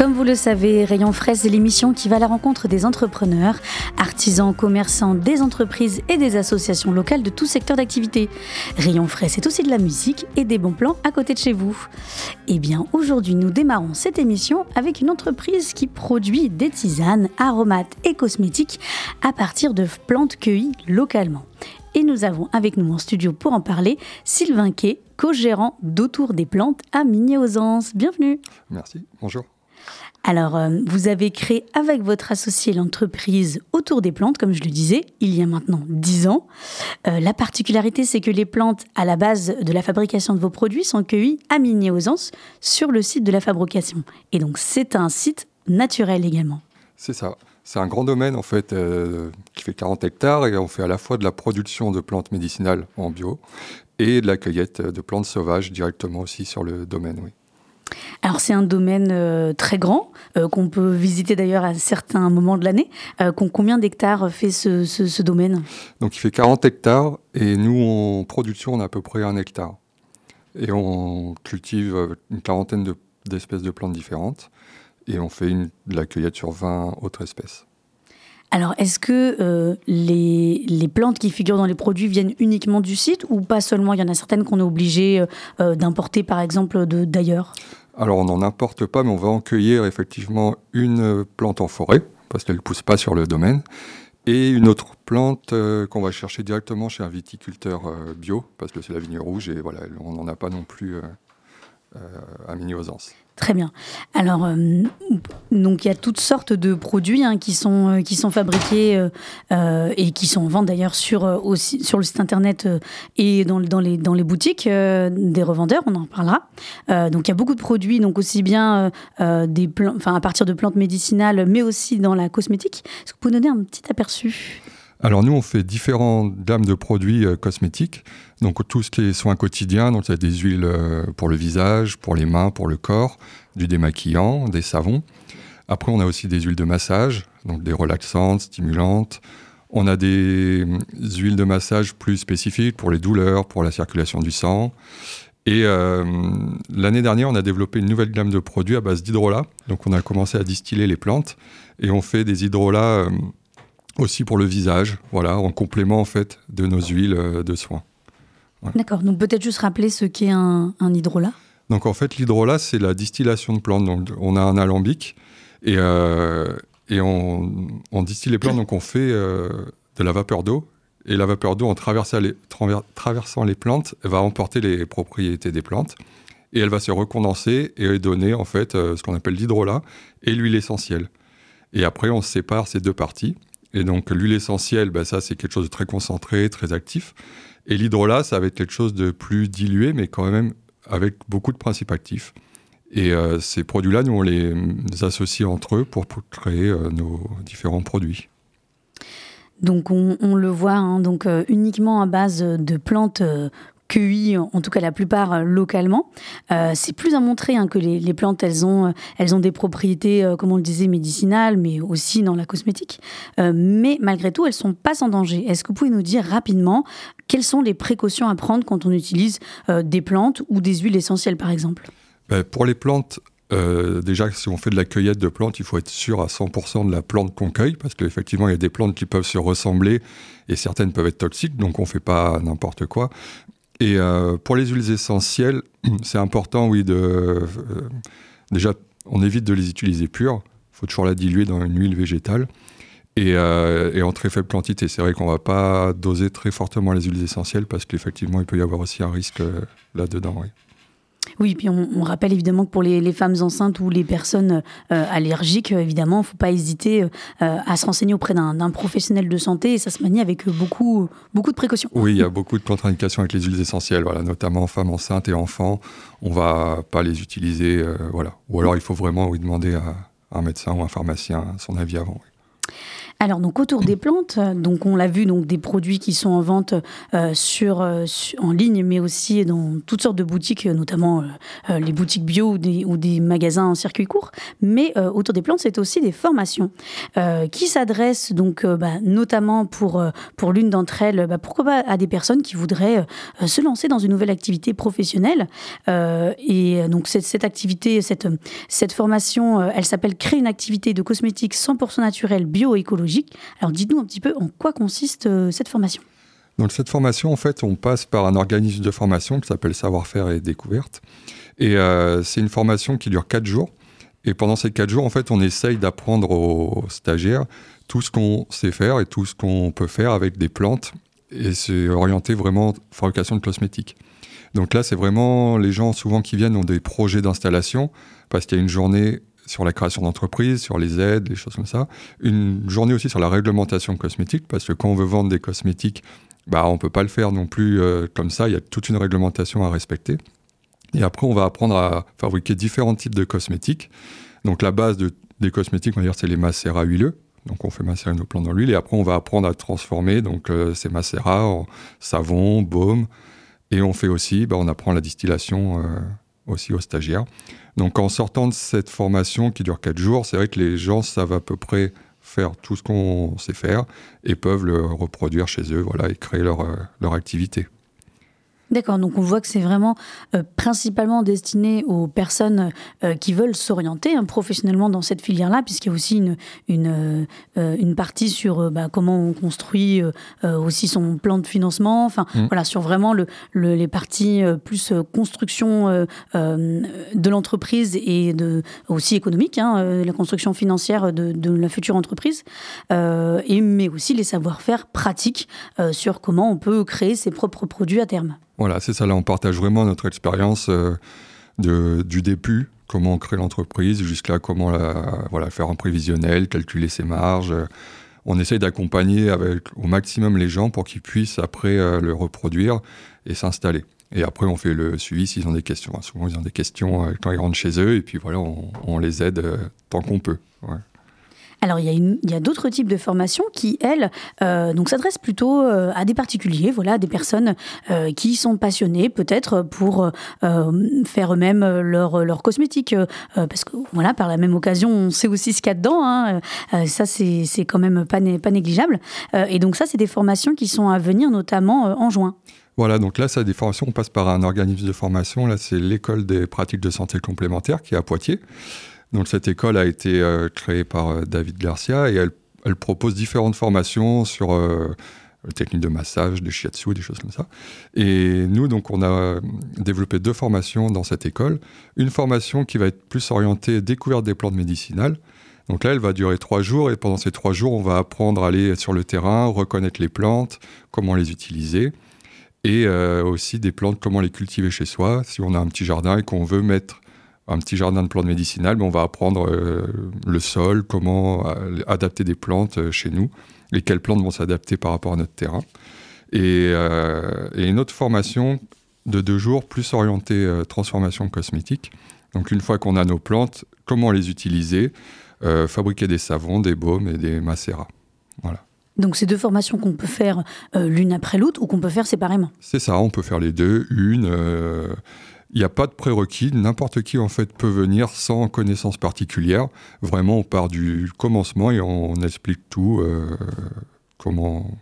Comme vous le savez, Rayon Frais, c'est l'émission qui va à la rencontre des entrepreneurs, artisans, commerçants, des entreprises et des associations locales de tout secteur d'activité. Rayon Frais, c'est aussi de la musique et des bons plans à côté de chez vous. Eh bien, aujourd'hui, nous démarrons cette émission avec une entreprise qui produit des tisanes, aromates et cosmétiques à partir de plantes cueillies localement. Et nous avons avec nous en studio pour en parler Sylvain Quay, co-gérant d'Autour des plantes à Migné-aux-Anses. Bienvenue. Merci, bonjour. Alors, euh, vous avez créé avec votre associé l'entreprise Autour des plantes, comme je le disais, il y a maintenant 10 ans. Euh, la particularité, c'est que les plantes à la base de la fabrication de vos produits sont cueillies à Migné-aux-Anses sur le site de la fabrication. Et donc, c'est un site naturel également. C'est ça. C'est un grand domaine en fait euh, qui fait 40 hectares et on fait à la fois de la production de plantes médicinales en bio et de la cueillette de plantes sauvages directement aussi sur le domaine. Oui. Alors c'est un domaine euh, très grand euh, qu'on peut visiter d'ailleurs à certains moments de l'année. Euh, combien d'hectares fait ce, ce, ce, domaine? Donc il fait 40 hectares et nous en production on a à peu près un hectare. Et on cultive une quarantaine d'espèces de, de, plantes différentes et on fait une, de la cueillette sur 20 autres espèces. Alors, est-ce que euh, les, les, plantes qui figurent dans les produits viennent uniquement du site ou pas seulement? Il y en a certaines qu'on est obligé euh, d'importer, par exemple, d'ailleurs? Alors, on n'en importe pas, mais on va en cueillir effectivement une plante en forêt, parce qu'elle ne pousse pas sur le domaine, et une autre plante euh, qu'on va chercher directement chez un viticulteur bio, parce que c'est la vigne rouge, et voilà, on n'en a pas non plus à Migny-aux-Anses. Très bien. Alors, euh, donc il y a toutes sortes de produits hein, qui, sont, euh, qui sont fabriqués euh, et qui sont en vente d'ailleurs sur, sur le site internet et dans, dans, les, dans les boutiques des revendeurs, on en parlera. donc il y a beaucoup de produits, donc aussi bien des à partir de plantes médicinales, mais aussi dans la cosmétique. Est-ce que vous pouvez donner un petit aperçu? Alors nous, on fait différentes gammes de produits euh, cosmétiques. Donc tout ce qui est soins quotidiens, donc il y a des huiles euh, pour le visage, pour les mains, pour le corps, du démaquillant, des savons. Après, on a aussi des huiles de massage, donc des relaxantes, stimulantes. On a des huiles de massage plus spécifiques pour les douleurs, pour la circulation du sang. Et euh, l'année dernière, on a développé une nouvelle gamme de produits à base d'hydrolat. Donc on a commencé à distiller les plantes et on fait des hydrolats aussi pour le visage, voilà, en complément en fait de nos huiles euh, de soins. D'accord, donc peut-être juste rappeler ce qu'est un, un, hydrolat? Donc en fait, l'hydrolat, c'est la distillation de plantes. Donc on a un alambic et, euh, et on, on, distille les plantes, donc on fait euh, de la vapeur d'eau. Et la vapeur d'eau, en traversant les, traversant les plantes, va emporter les propriétés des plantes. Et elle va se recondenser et donner en fait euh, ce qu'on appelle l'hydrolat et l'huile essentielle. Et après, on sépare ces deux parties. Et donc l'huile essentielle, bah, ça c'est quelque chose de très concentré, très actif. Et l'hydrolat, ça va être quelque chose de plus dilué, mais quand même avec beaucoup de principes actifs. Et euh, ces produits-là, nous on les associe entre eux pour, créer euh, nos différents produits. Donc on, le voit, hein, donc euh, uniquement à base de plantes cueillies, en tout cas la plupart euh, localement. Euh, c'est plus à montrer hein, que les, plantes, elles ont, euh, elles ont des propriétés, comme on le disait, médicinales, mais aussi dans la cosmétique. Mais malgré tout, elles sont pas sans danger. Est-ce que vous pouvez nous dire rapidement quelles sont les précautions à prendre quand on utilise des plantes ou des huiles essentielles, par exemple? Ben, Pour les plantes, déjà, si on fait de la cueillette de plantes, il faut être sûr à 100% de la plante qu'on cueille, parce qu'effectivement, il y a des plantes qui peuvent se ressembler et certaines peuvent être toxiques, donc on ne fait pas n'importe quoi. Et euh, pour les huiles essentielles, c'est important, oui, de. Euh, déjà, on évite de les utiliser pures. Il faut toujours la diluer dans une huile végétale. Et, euh, et en très faible quantité. C'est vrai qu'on ne va pas doser très fortement les huiles essentielles parce qu'effectivement, il peut y avoir aussi un risque là-dedans. Oui. Oui, puis on, rappelle évidemment que pour les, femmes enceintes ou les personnes euh, allergiques, évidemment, il ne faut pas hésiter à se renseigner auprès d'un professionnel de santé et ça se manie avec beaucoup, beaucoup de précautions. Oui, il y a beaucoup de contre-indications avec les huiles essentielles, voilà, notamment femmes enceintes et enfants. On ne va pas les utiliser, voilà. Ou alors il faut vraiment demander à, un médecin ou un pharmacien son avis avant. Alors donc autour des plantes, donc on l'a vu donc des produits qui sont en vente euh, sur, euh, en ligne, mais aussi dans toutes sortes de boutiques, notamment euh, les boutiques bio ou des, magasins en circuit court. Mais autour des plantes, c'est aussi des formations qui s'adressent donc bah, notamment pour pour l'une d'entre elles, bah, pourquoi pas à des personnes qui voudraient se lancer dans une nouvelle activité professionnelle. et donc cette, cette, activité, cette cette formation, elle s'appelle créer une activité de cosmétiques 100% naturelle, alors dites-nous un petit peu en quoi consiste euh, cette formation. Donc cette formation, en fait, on passe par un organisme de formation qui s'appelle Savoir-faire et Découverte. Et euh, c'est une formation qui dure quatre jours. Et pendant ces quatre jours, en fait, on essaye d'apprendre aux stagiaires tout ce qu'on sait faire et tout ce qu'on peut faire avec des plantes. Et c'est orienté vraiment fabrication de cosmétiques. Donc là, c'est vraiment les gens souvent qui viennent ont des projets d'installation parce qu'il y a une journée sur la création d'entreprises, sur les aides, les choses comme ça. Une journée aussi sur la réglementation cosmétique, parce que quand on veut vendre des cosmétiques, bah, on ne peut pas le faire non plus euh, comme ça, il y a toute une réglementation à respecter. Et après, on va apprendre à fabriquer différents types de cosmétiques. Donc la base de, des cosmétiques, on va dire, c'est les macérats huileux. Donc on fait macérer nos plantes dans l'huile et après on va apprendre à transformer donc euh, ces macérats en savon, baume et on fait aussi, bah, on apprend la distillation euh, aussi aux stagiaires. Donc en sortant de cette formation qui dure 4 jours, c'est vrai que les gens savent à peu près faire tout ce qu'on sait faire et peuvent le reproduire chez eux voilà, et créer leur, euh, leur activité. D'accord, donc on voit que c'est vraiment euh, principalement destiné aux personnes euh, qui veulent s'orienter hein, professionnellement dans cette filière-là, puisqu'il y a aussi une, une, euh, une partie sur bah, comment on construit aussi son plan de financement, enfin mm. voilà, sur vraiment le, les parties plus construction de l'entreprise et de, aussi économique, hein, la construction financière de, de, la future entreprise, et, mais aussi les savoir-faire pratiques sur comment on peut créer ses propres produits à terme. Voilà, c'est ça. Là, on partage vraiment notre expérience euh, du début, comment on crée l'entreprise, jusqu'à comment la, voilà, faire un prévisionnel, calculer ses marges. On essaye d'accompagner au maximum les gens pour qu'ils puissent après euh, le reproduire et s'installer. Et après, on fait le suivi s'ils ont des questions. Souvent, ils ont des questions euh, quand ils rentrent chez eux, et puis voilà, on, les aide tant qu'on peut. Alors, il y a, d'autres types de formations qui, elles, euh, s'adressent plutôt euh, à des particuliers, voilà, des personnes euh, qui sont passionnées peut-être pour faire eux-mêmes leur, leur cosmétique. parce que, voilà, par la même occasion, on sait aussi ce qu'il y a dedans. Hein, ça, c'est quand même pas, pas négligeable. et donc, ça, c'est des formations qui sont à venir, notamment en juin. Voilà, donc là, ça des formations, on passe par un organisme de formation. Là, c'est l'école des pratiques de santé complémentaires qui est à Poitiers. Donc cette école a été euh, créée par euh, David Garcia et elle, propose différentes formations sur euh, techniques de massage, de shiatsu, des choses comme ça. Et nous, donc, on a développé deux formations dans cette école. Une formation qui va être plus orientée découverte des plantes médicinales. Donc là, elle va durer trois jours et pendant ces trois jours, on va apprendre à aller sur le terrain, reconnaître les plantes, comment les utiliser et aussi des plantes, comment les cultiver chez soi. Si on a un petit jardin et qu'on veut mettre un petit jardin de plantes médicinales, mais on va apprendre euh, le sol, comment euh, adapter des plantes euh, chez nous, et quelles plantes vont s'adapter par rapport à notre terrain. Et, une autre formation de deux jours, plus orientée transformation cosmétique. Donc une fois qu'on a nos plantes, comment les utiliser, fabriquer des savons, des baumes et des macérats. Voilà. Donc c'est deux formations qu'on peut faire l'une après l'autre ou qu'on peut faire séparément? C'est ça, on peut faire les deux. Une, il n'y a pas de prérequis, n'importe qui en fait peut venir sans connaissance particulière. Vraiment, on part du commencement et on, explique tout, euh, comment,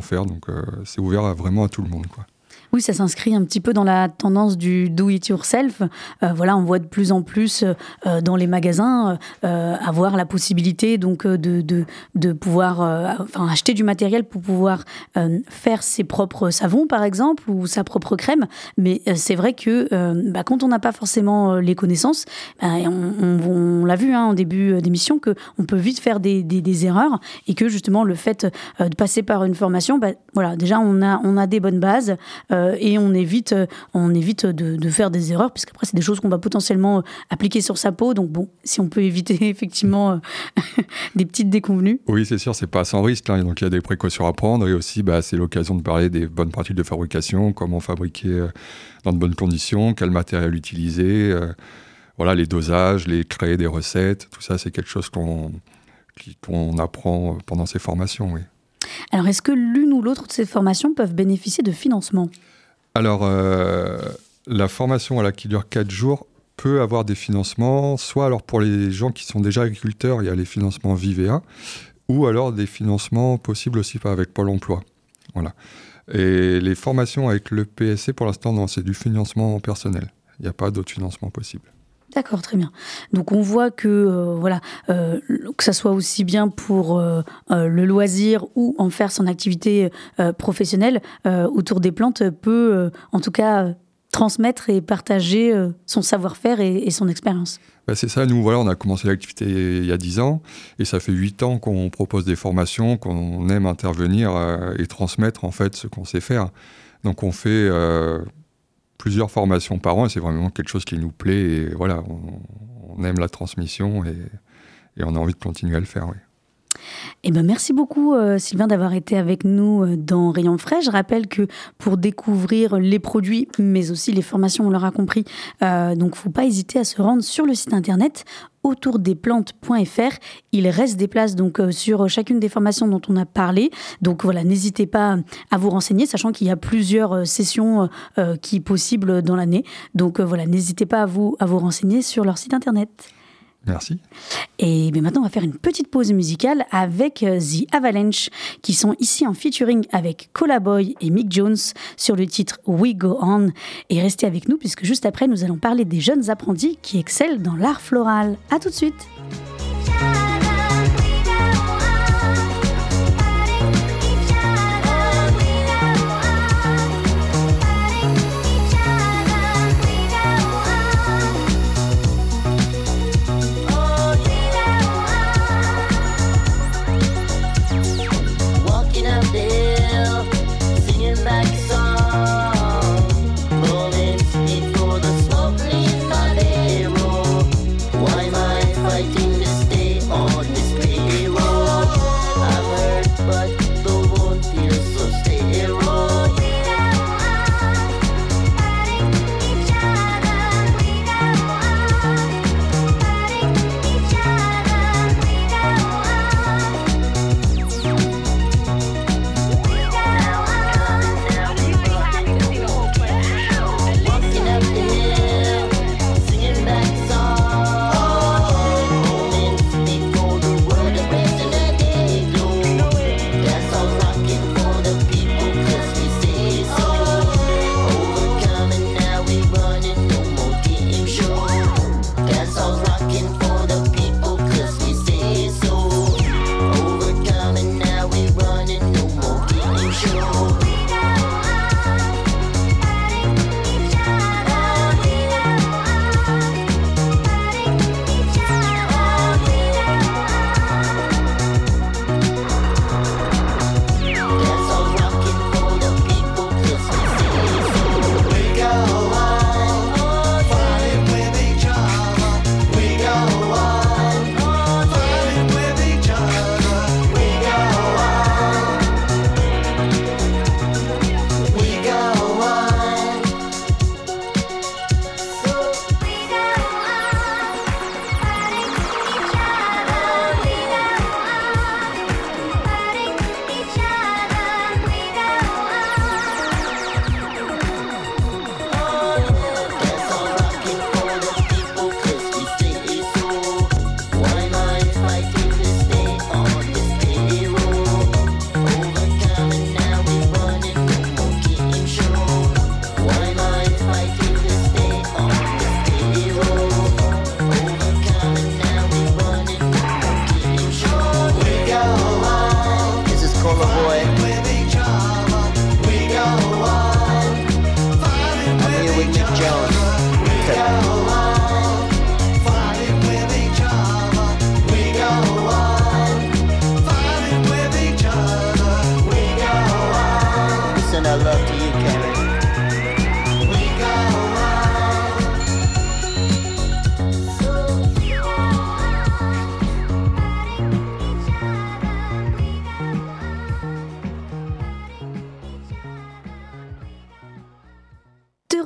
faire. Donc euh, c'est ouvert vraiment à tout le monde. Oui, ça s'inscrit un petit peu dans la tendance du do it yourself. Euh, voilà, on voit de plus en plus euh, dans les magasins euh, avoir la possibilité donc de, de, de pouvoir enfin, acheter du matériel pour pouvoir faire ses propres savons par exemple ou sa propre crème. Mais c'est vrai que bah, quand on n'a pas forcément les connaissances, bah, on, l'a vu hein, en début d'émission que on peut vite faire des, des, erreurs et que justement le fait de passer par une formation, bah, voilà, déjà on a on a des bonnes bases. Et on évite, on évite de, de faire des erreurs, puisqu'après, c'est des choses qu'on va potentiellement appliquer sur sa peau. Donc, bon, si on peut éviter effectivement des petites déconvenues. Oui, c'est sûr, c'est pas sans risque. Hein. Donc, il y a des précautions à prendre. Et aussi, bah, c'est l'occasion de parler des bonnes pratiques de fabrication, comment fabriquer dans de bonnes conditions, quel matériel utiliser voilà, les dosages, les créer des recettes, tout ça, c'est quelque chose qu'on apprend pendant ces formations. Oui. Alors, est-ce que l'une ou l'autre de ces formations peuvent bénéficier de financement? Alors, euh, la formation qui dure 4 jours peut avoir des financements, soit alors pour les gens qui sont déjà agriculteurs, il y a les financements Vivea, ou alors des financements possibles aussi avec Pôle emploi. Voilà. Et les formations avec le PSC, pour l'instant, c'est du financement personnel. Il n'y a pas d'autres financements possibles. D'accord, très bien. Donc on voit que euh, voilà, euh, que ça soit aussi bien pour euh, le loisir ou en faire son activité professionnelle autour des plantes peut en tout cas transmettre et partager son savoir-faire et, son expérience. Bah, c'est ça, nous voilà, on a commencé l'activité il y a 10 ans et ça fait 8 ans qu'on propose des formations, qu'on aime intervenir et transmettre en fait ce qu'on sait faire. Donc on fait plusieurs formations par an et c'est vraiment quelque chose qui nous plaît et voilà, on, aime la transmission et, on a envie de continuer à le faire. Oui. Eh ben merci beaucoup euh, Sylvain d'avoir été avec nous euh, dans Rayon Frais. Je rappelle que pour découvrir les produits, mais aussi les formations, on l'aura compris, euh, donc faut pas hésiter à se rendre sur le site internet autourdesplantes.fr. Il reste des places donc euh, sur chacune des formations dont on a parlé. Donc voilà, n'hésitez pas à vous renseigner, sachant qu'il y a plusieurs sessions qui possibles dans l'année. Donc voilà, n'hésitez pas à vous à vous renseigner sur leur site internet. Merci. Et maintenant, on va faire une petite pause musicale avec euh, The Avalanche, qui sont ici en featuring avec Boy et Mick Jones sur le titre We Go On. Et restez avec nous, puisque juste après, nous allons parler des jeunes apprentis qui excellent dans l'art floral. A tout de suite.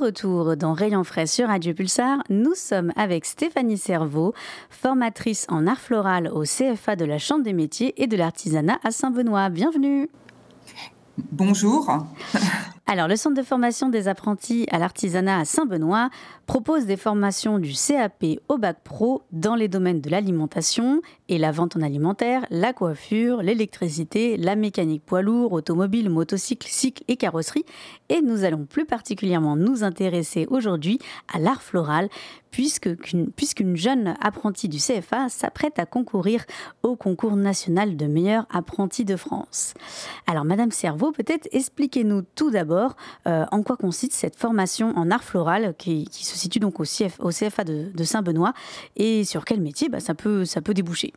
Retour dans Rayon Frais sur Radio Pulsar. Nous sommes avec Stéphanie Cerveau, formatrice en art floral au CFA de la Chambre des métiers et de l'artisanat à Saint-Benoît. Bienvenue. Bonjour. Alors, le Centre de formation des apprentis à l'artisanat à Saint-Benoît propose des formations du CAP au bac pro dans les domaines de l'alimentation et la vente en alimentaire, la coiffure, l'électricité, la mécanique poids lourd, automobile, motocycle, cycle et carrosserie. Et nous allons plus particulièrement nous intéresser aujourd'hui à l'art floral, puisqu'une jeune apprentie du CFA s'apprête à concourir au concours national de meilleur apprenti de France. Alors, Madame Cerveau, peut-être expliquez-nous tout d'abord euh, en quoi consiste cette formation en art floral qui, se situe donc au, CFA de, Saint-Benoît et sur quel métier bah, ça, peut, ça peut déboucher.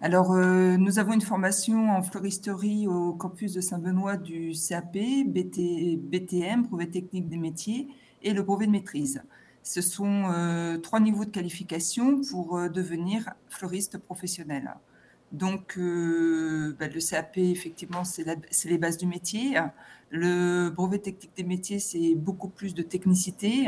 Alors, euh, nous avons une formation en floristerie au campus de Saint-Benoît du CAP, BTM, brevet technique des métiers, et le brevet de maîtrise. Ce sont euh, trois niveaux de qualification pour devenir fleuriste professionnel. Donc, bah, le CAP, effectivement, c'est les bases du métier. Le brevet technique des métiers, c'est beaucoup plus de technicité.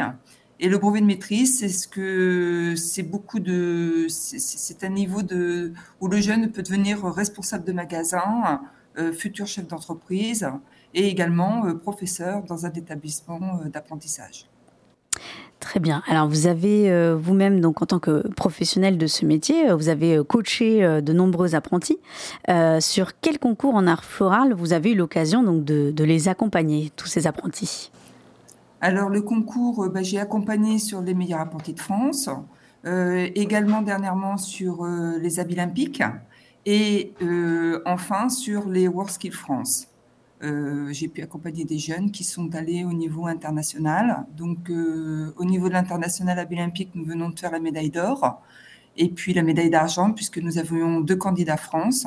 Et le brevet de maîtrise, c'est ce que c'est beaucoup de c'est un niveau de où le jeune peut devenir responsable de magasin, euh, futur chef d'entreprise et également euh, professeur dans un établissement euh, d'apprentissage. Très bien. Alors vous avez vous-même donc en tant que professionnel de ce métier, vous avez coaché de nombreux apprentis. sur quel concours en art floral vous avez eu l'occasion donc de, les accompagner tous ces apprentis? Alors le concours, euh, bah, j'ai accompagné sur les meilleurs apprentis de France, euh, également dernièrement sur euh, les habits olympiques et enfin sur les World France. J'ai pu accompagner des jeunes qui sont allés au niveau international. Donc au niveau de l'international habits olympique, nous venons de faire la médaille d'or et puis la médaille d'argent puisque nous avions deux candidats France.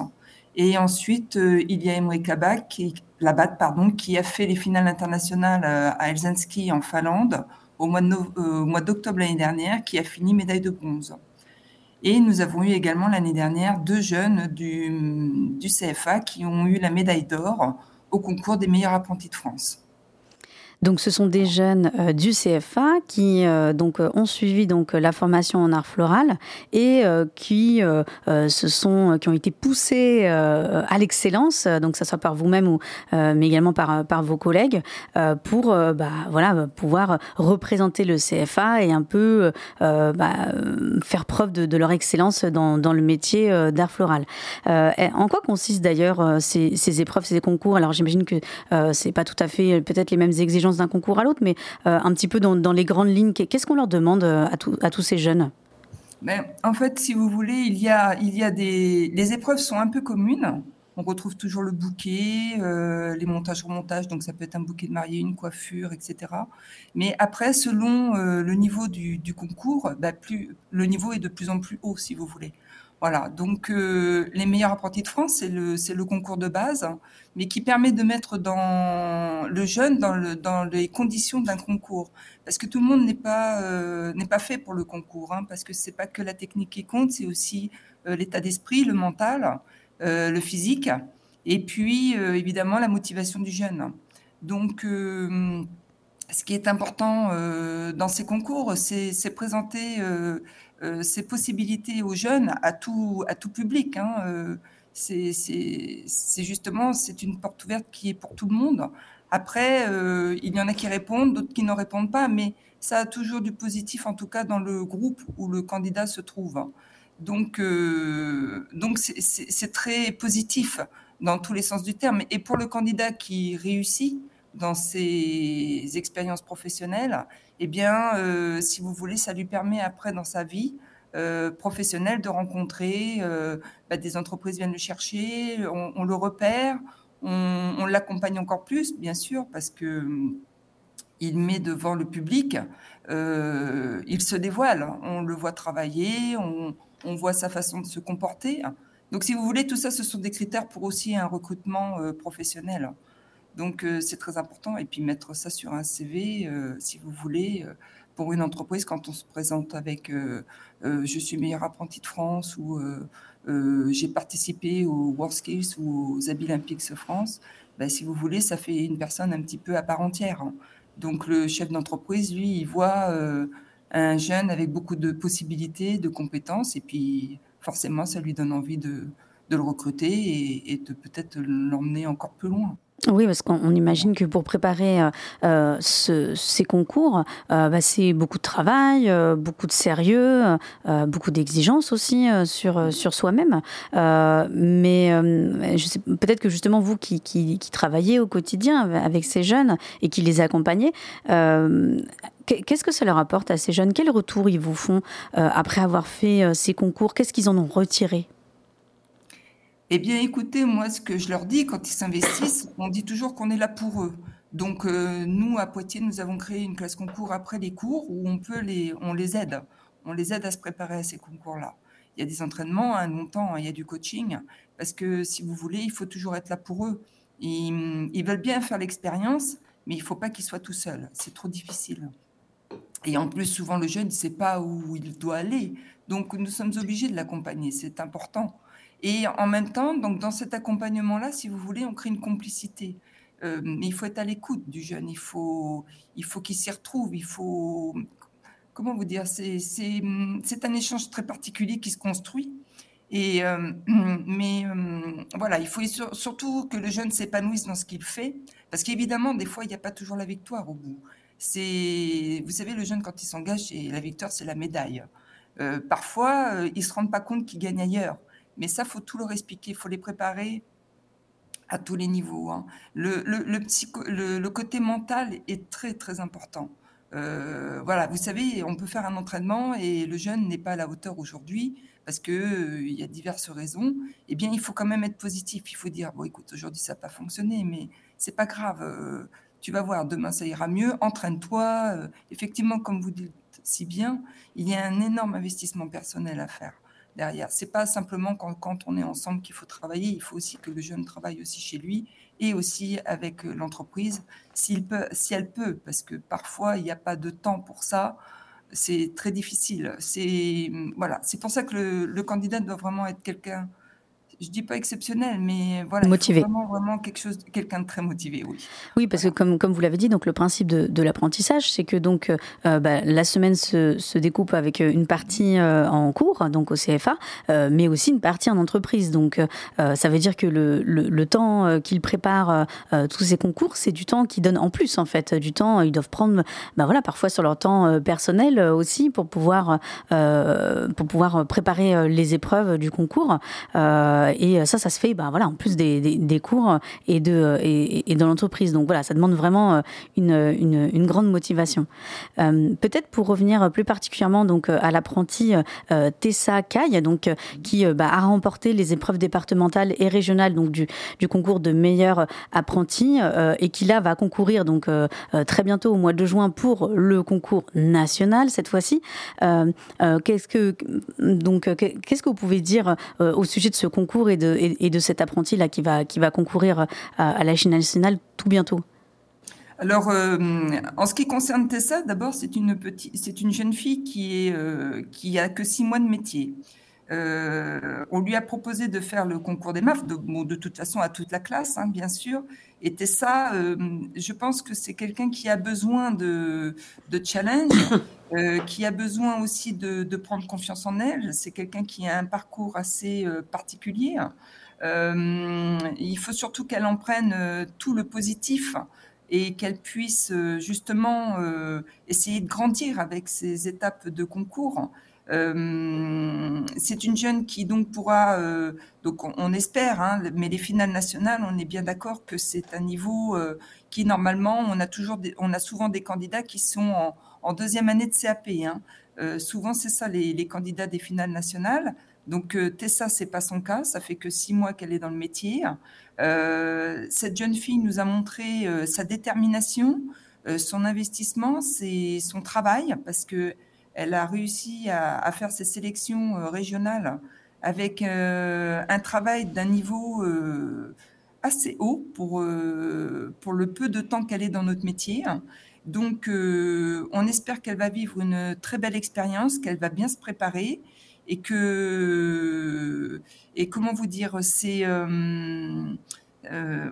Et ensuite, il y a Emre Kabak qui Labat, pardon, qui a fait les finales internationales euh, à Helsinki en Finlande au mois, euh, d'octobre l'année dernière, qui a fini médaille de bronze. Et nous avons eu également l'année dernière deux jeunes du CFA qui ont eu la médaille d'or au concours des meilleurs apprentis de France. Donc, ce sont des jeunes euh, du CFA qui euh, donc euh, ont suivi donc la formation en art floral et qui se sont qui ont été poussés à l'excellence, donc ça soit par vous-même ou mais également par par vos collègues pour bah, voilà pouvoir représenter le CFA et un peu bah, faire preuve de, de, leur excellence dans, dans le métier d'art floral. en quoi consistent d'ailleurs ces, ces, épreuves, ces concours? Alors j'imagine que c'est pas tout à fait peut-être les mêmes exigences d'un concours à l'autre, mais euh, un petit peu dans, les grandes lignes, qu'est-ce qu'on leur demande euh, à, tous ces jeunes? Ben, En fait, si vous voulez, il y a, il y a des... Les épreuves sont un peu communes. On retrouve toujours le bouquet, euh, les montages-remontages, donc ça peut être un bouquet de mariée, une coiffure, etc. Mais après, selon le niveau du, concours, ben, plus, le niveau est de plus en plus haut, si vous voulez. Voilà, donc euh, les meilleurs apprentis de France, c'est le, concours de base, mais qui permet de mettre le jeune dans, le, dans les conditions d'un concours. Parce que tout le monde n'est pas, euh, fait pour le concours, hein, parce que c'est pas que la technique qui compte, c'est aussi euh, l'état d'esprit, le mental, le physique, et puis évidemment la motivation du jeune. Donc, ce qui est important dans ces concours, c'est, présenter ces possibilités aux jeunes, à tout, à tout public. Hein, euh, c'est justement c'est une porte ouverte qui est pour tout le monde. Après, euh, il y en a qui répondent, d'autres qui ne répondent pas, mais ça a toujours du positif, en tout cas dans le groupe où le candidat se trouve. Donc, donc c'est très positif dans tous les sens du terme. Et pour le candidat qui réussit dans ses expériences professionnelles, eh bien, euh, si vous voulez, ça lui permet après dans sa vie euh, professionnelle de rencontrer euh, bah, des entreprises viennent le chercher, on, le repère, on, l'accompagne encore plus, bien sûr, parce que il met devant le public, il se dévoile, on le voit travailler, on, voit sa façon de se comporter. Donc, si vous voulez, tout ça, ce sont des critères pour aussi un recrutement professionnel. Donc euh, c'est très important. Et puis mettre ça sur un CV, euh, si vous voulez, euh, pour une entreprise, quand on se présente avec je suis meilleur apprenti de France ou j'ai participé aux World Skills ou aux Habits Olympiques France, ben, si vous voulez, ça fait une personne un petit peu à part entière. Hein. Donc le chef d'entreprise, lui, il voit un jeune avec beaucoup de possibilités, de compétences, et puis forcément, ça lui donne envie de, le recruter et de peut-être l'emmener encore plus loin. Oui, parce qu'on imagine que pour préparer euh, euh ce, ces concours, euh, bah, c'est beaucoup de travail, beaucoup de sérieux, beaucoup d'exigences aussi sur, sur soi-même. mais peut-être que justement vous qui, qui, qui, travaillez au quotidien avec ces jeunes et qui les accompagnez, qu'est-ce que ça leur apporte à ces jeunes? Quel retour ils vous font après avoir fait ces concours? Qu'est-ce qu'ils en ont retiré? Eh bien, écoutez, moi, ce que je leur dis quand ils s'investissent, on dit toujours qu'on est là pour eux. Donc, euh, nous, à Poitiers, nous avons créé une classe concours après les cours où on peut les, on les aide. On les aide à se préparer à ces concours-là. Il y a des entraînements, hein, longtemps, il y a du coaching, parce que si vous voulez, il faut toujours être là pour eux. Ils, ils veulent bien faire l'expérience, mais il ne faut pas qu'ils soient tout seuls. C'est trop difficile. Et en plus, souvent, le jeune ne sait pas où il doit aller. Donc, nous sommes obligés de l'accompagner. C'est important. Et en même temps, donc dans cet accompagnement-là, si vous voulez, on crée une complicité. Euh, mais il faut être à l'écoute du jeune, il faut, il qu'il s'y retrouve, il faut, comment vous dire, c'est, un échange très particulier qui se construit. Et, euh, mais euh, voilà, il faut surtout que le jeune s'épanouisse dans ce qu'il fait, parce qu'évidemment, des fois, il n'y a pas toujours la victoire au bout. Vous savez, le jeune, quand il s'engage, la victoire, c'est la médaille. Parfois, ils ne se rendent pas compte qu'il gagne ailleurs. Mais ça, faut tout leur expliquer, il faut les préparer à tous les niveaux. Hein. Le, côté mental est très, très important. Euh, voilà, vous savez, on peut faire un entraînement et le jeune n'est pas à la hauteur aujourd'hui parce qu'il euh, y a diverses raisons. Eh bien, il faut quand même être positif. Il faut dire, bon, écoute, aujourd'hui, ça n'a pas fonctionné, mais c'est pas grave. Euh, tu vas voir, demain, ça ira mieux. Entraîne-toi. Euh, effectivement, comme vous dites si bien, il y a un énorme investissement personnel à faire derrière. C'est pas simplement quand, quand, on est ensemble qu'il faut travailler, il faut aussi que le jeune travaille aussi chez lui et aussi avec euh, l'entreprise, si elle peut, parce que parfois il n'y a pas de temps pour ça. C'est très difficile. C'est voilà, c'est pour ça que le candidat doit vraiment être quelqu'un je dis pas exceptionnel, mais voilà, motivé. vraiment, vraiment quelque chose, quelqu'un de très motivé, oui. Oui, parce voilà. que comme, comme vous l'avez dit, donc le principe de, de l'apprentissage, c'est que donc euh, bah, la semaine se, se, découpe avec une partie euh, en cours, donc au CFA, euh, mais aussi une partie en entreprise. Donc euh, ça veut dire que le, le, le temps euh, qu'ils préparent tous ces concours, c'est du temps qu'ils donnent en plus, en fait, du temps. Ils doivent prendre, bah, voilà, parfois sur leur temps personnel aussi pour pouvoir pour pouvoir préparer les épreuves du concours. Euh, et ça, ça se fait, bah, voilà, en plus des, des, cours et de et, dans l'entreprise. Donc voilà, ça demande vraiment euh, une, une, grande motivation. Euh, Peut-être pour revenir plus particulièrement donc à l'apprenti euh, Tessa Caille, donc qui bah, a remporté les épreuves départementales et régionales donc du, du concours de meilleur apprenti euh, et qui là va concourir donc euh, très bientôt au mois de juin pour le concours national cette fois-ci. qu'est-ce que donc qu'est-ce que vous pouvez dire au sujet de ce concours et de, et, et de cet apprenti là qui va, concourir à, la Chine nationale tout bientôt alors, euh, en ce qui concerne Tessa, d'abord, c'est une petite, une jeune fille qui est, euh, a que six mois de métier. Euh, on lui a proposé de faire le concours des MAF, de toute façon à toute la classe, hein, bien sûr. Et Tessa, euh, je pense que c'est quelqu'un qui a besoin de, de challenge, euh, qui a besoin aussi de, de prendre confiance en elle. C'est quelqu'un qui a un parcours assez euh, particulier. Il faut surtout qu'elle en prenne tout le positif et qu'elle puisse justement essayer de grandir avec ces étapes de concours. Euh, c'est une jeune qui donc pourra, euh, donc on, espère, hein, mais les finales nationales, on est bien d'accord que c'est un niveau euh, qui normalement, on a toujours, on a souvent des candidats qui sont en, deuxième année de CAP. Hein. Souvent, c'est ça les, les, candidats des finales nationales. Donc Tessa, c'est pas son cas. Ça fait que six mois qu'elle est dans le métier. Cette jeune fille nous a montré sa détermination, son investissement, c'est son travail, parce que elle a réussi à, faire ses sélections euh, régionales avec euh, un travail d'un niveau euh, assez haut pour, pour le peu de temps qu'elle est dans notre métier. Donc, on espère qu'elle va vivre une très belle expérience, qu'elle va bien se préparer et que, et comment vous dire, c'est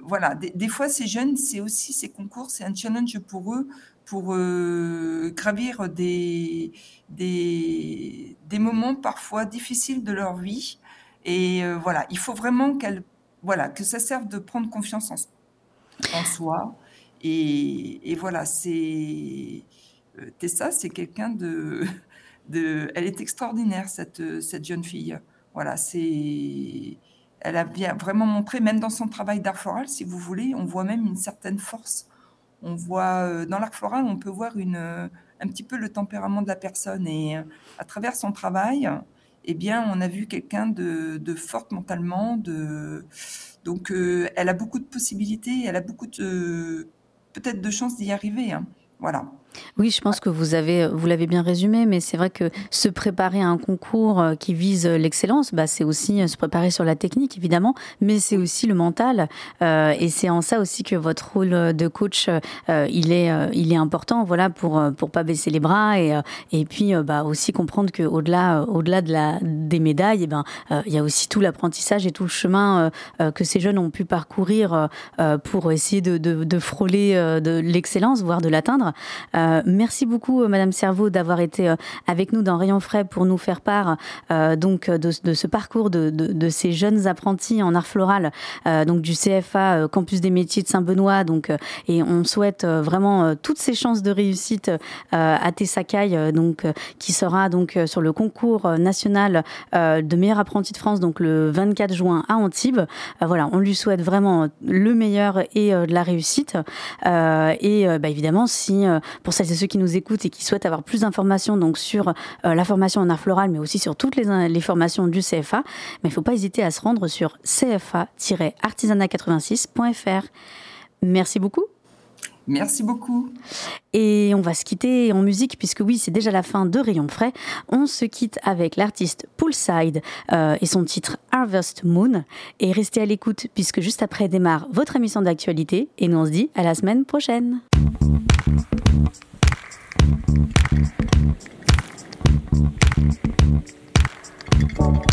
voilà, des, fois, ces jeunes, c'est aussi ces concours, c'est un challenge pour eux pour euh, gravir des, des, des, moments parfois difficiles de leur vie. Et euh, voilà, il faut vraiment qu'elle, voilà, que ça serve de prendre confiance en, soi. Et, et voilà, c'est Tessa, c'est quelqu'un de, de, elle est extraordinaire cette, cette jeune fille. Voilà, c'est elle a bien vraiment montré, même dans son travail d'art floral, si vous voulez, on voit même une certaine force. On voit euh, dans l'art floral, on peut voir euh, un petit peu le tempérament de la personne. Et euh, à travers son travail, eh bien, on a vu quelqu'un de, forte mentalement. Donc, elle a beaucoup de possibilités, elle a beaucoup de peut-être de chances d'y arriver. Hein. Voilà. Oui, je pense que vous avez, vous l'avez bien résumé, mais c'est vrai que se préparer à un concours euh, qui vise l'excellence, bah, c'est aussi euh, se préparer sur la technique, évidemment, mais c'est aussi le mental. Euh, et c'est en ça aussi que votre rôle de coach, il est, il est important, voilà, pour pour pas baisser les bras et et puis bah aussi comprendre que au-delà, au-delà de la des médailles, et eh ben, il y a aussi tout l'apprentissage et tout le chemin que ces jeunes ont pu parcourir pour essayer de, de, de frôler de l'excellence, voire de l'atteindre. Euh, merci beaucoup, euh, Madame Cerveau, d'avoir été euh, avec nous dans Rayon Frais pour nous faire part donc de, ce parcours de, ces jeunes apprentis en art floral, donc du CFA Campus des métiers de Saint-Benoît. Donc, et on souhaite vraiment toutes ces chances de réussite à Tessacaille, donc qui sera donc sur le concours national de meilleur apprenti de France, donc le 24 juin à Antibes. voilà, on lui souhaite vraiment le meilleur et de la réussite. et bah, évidemment, si celles et ceux qui nous écoutent et qui souhaitent avoir plus d'informations donc sur euh, la formation en art floral, mais aussi sur toutes les, les formations du CFA, mais il ne faut pas hésiter à se rendre sur cfa-artisanat86.fr. Merci beaucoup. Merci beaucoup. Et on va se quitter en musique, puisque oui, c'est déjà la fin de Rayon Frais. On se quitte avec l'artiste Poolside euh, et son titre Harvest Moon. Et restez à l'écoute, puisque juste après démarre votre émission d'actualité. Et nous, on se dit à la semaine prochaine. Dans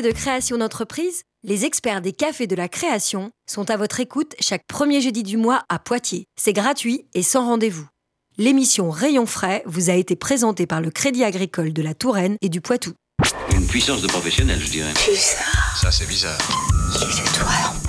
de création d'entreprise Les experts des cafés de la création sont à votre écoute chaque premier jeudi du mois à Poitiers. C'est gratuit et sans rendez-vous. L'émission Rayon frais vous a été présentée par le Crédit agricole de la Touraine et du Poitou. Une puissance de professionnel, je dirais. Bizarre. Ça, c'est bizarre. C'est toi